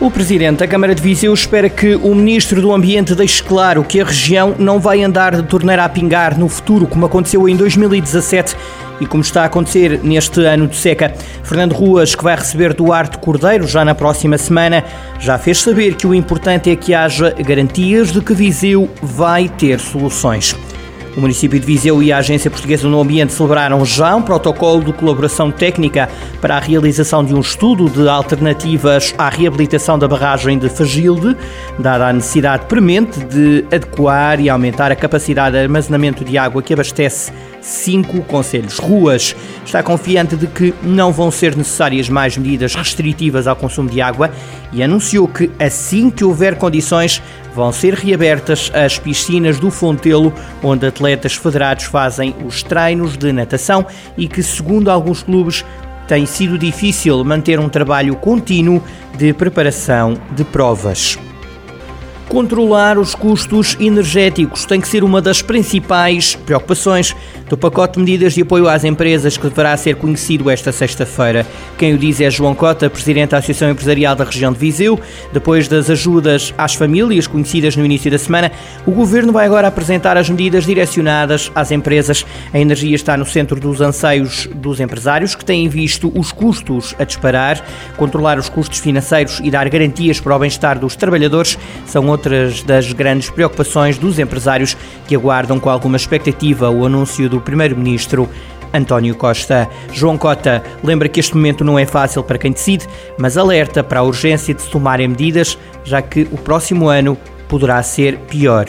O Presidente da Câmara de Viseu espera que o Ministro do Ambiente deixe claro que a região não vai andar de torneira a pingar no futuro, como aconteceu em 2017 e como está a acontecer neste ano de seca. Fernando Ruas, que vai receber Duarte Cordeiro já na próxima semana, já fez saber que o importante é que haja garantias de que Viseu vai ter soluções. O município de Viseu e a Agência Portuguesa do Ambiente celebraram já um protocolo de colaboração técnica para a realização de um estudo de alternativas à reabilitação da barragem de Fagilde, dada a necessidade premente de adequar e aumentar a capacidade de armazenamento de água que abastece cinco conselhos. Ruas está confiante de que não vão ser necessárias mais medidas restritivas ao consumo de água e anunciou que assim que houver condições vão ser reabertas as piscinas do Fontelo, onde atletas federados fazem os treinos de natação e que, segundo alguns clubes, tem sido difícil manter um trabalho contínuo de preparação de provas. Controlar os custos energéticos tem que ser uma das principais preocupações do pacote de medidas de apoio às empresas que deverá ser conhecido esta sexta-feira. Quem o diz é João Cota, presidente da Associação Empresarial da região de Viseu. Depois das ajudas às famílias conhecidas no início da semana, o governo vai agora apresentar as medidas direcionadas às empresas. A energia está no centro dos anseios dos empresários que têm visto os custos a disparar. Controlar os custos financeiros e dar garantias para o bem-estar dos trabalhadores são outras das grandes preocupações dos empresários que aguardam com alguma expectativa o anúncio do Primeiro-Ministro António Costa. João Cota lembra que este momento não é fácil para quem decide, mas alerta para a urgência de se tomarem medidas, já que o próximo ano poderá ser pior.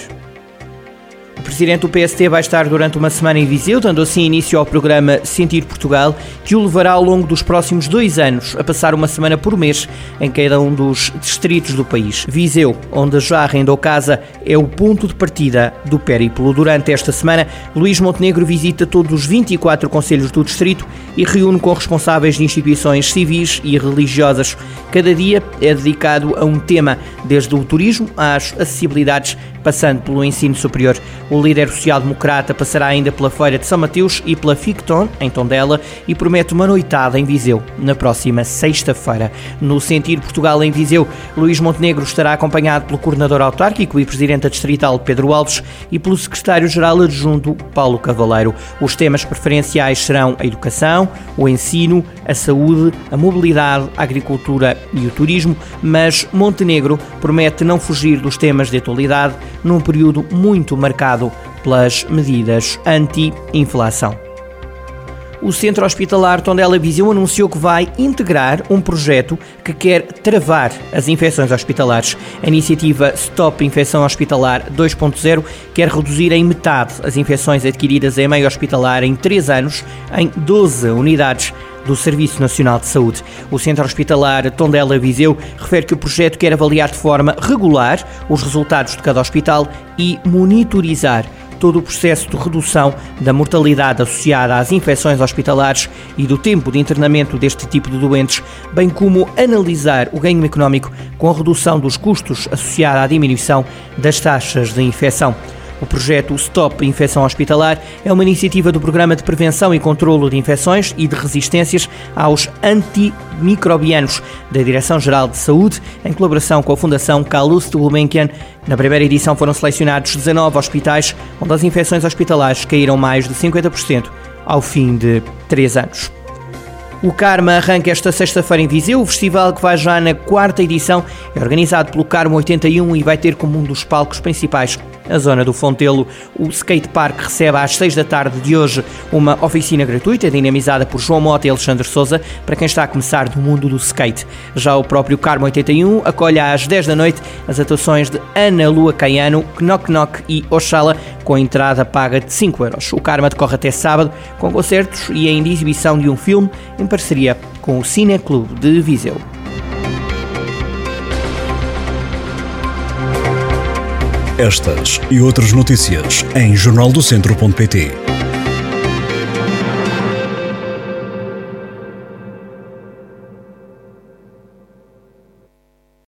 Presidente do PST vai estar durante uma semana em Viseu, dando assim início ao programa Sentir Portugal, que o levará ao longo dos próximos dois anos a passar uma semana por mês em cada um dos distritos do país. Viseu, onde já arrendou casa, é o ponto de partida do périplo. Durante esta semana, Luís Montenegro visita todos os 24 conselhos do distrito e reúne com responsáveis de instituições civis e religiosas. Cada dia é dedicado a um tema, desde o turismo às acessibilidades, passando pelo ensino superior. O líder social-democrata passará ainda pela Feira de São Mateus e pela Ficton, em Tondela, e promete uma noitada em Viseu, na próxima sexta-feira. No Sentir Portugal em Viseu, Luís Montenegro estará acompanhado pelo coordenador autárquico e presidente distrital Pedro Alves e pelo secretário-geral adjunto Paulo Cavaleiro. Os temas preferenciais serão a educação, o ensino, a saúde, a mobilidade, a agricultura e o turismo, mas Montenegro promete não fugir dos temas de atualidade num período muito marcado pelas medidas anti-inflação. O Centro Hospitalar Tondela Viseu anunciou que vai integrar um projeto que quer travar as infecções hospitalares. A iniciativa Stop Infecção Hospitalar 2.0 quer reduzir em metade as infecções adquiridas em meio hospitalar em 3 anos em 12 unidades do Serviço Nacional de Saúde. O Centro Hospitalar Tondela Viseu refere que o projeto quer avaliar de forma regular os resultados de cada hospital e monitorizar todo o processo de redução da mortalidade associada às infecções hospitalares e do tempo de internamento deste tipo de doentes, bem como analisar o ganho económico com a redução dos custos associada à diminuição das taxas de infecção. O projeto Stop Infecção Hospitalar é uma iniciativa do Programa de Prevenção e Controlo de Infecções e de Resistências aos Antimicrobianos da Direção-Geral de Saúde, em colaboração com a Fundação Calouste Gulbenkian. Na primeira edição foram selecionados 19 hospitais, onde as infecções hospitalares caíram mais de 50% ao fim de 3 anos. O Karma arranca esta sexta-feira em Viseu. O festival, que vai já na quarta edição, é organizado pelo Karma 81 e vai ter como um dos palcos principais a zona do Fontelo. O Skate Park recebe às 6 da tarde de hoje uma oficina gratuita dinamizada por João Mota e Alexandre Souza para quem está a começar no mundo do skate. Já o próprio Carmo 81 acolhe às 10 da noite as atuações de Ana Lua Caiano, Knock Knock e Oxala com entrada paga de 5 euros. O Karma decorre até sábado com concertos e ainda exibição de um filme em parceria com o Cine Clube de Viseu. Estas e outras notícias em jornaldocentro.pt.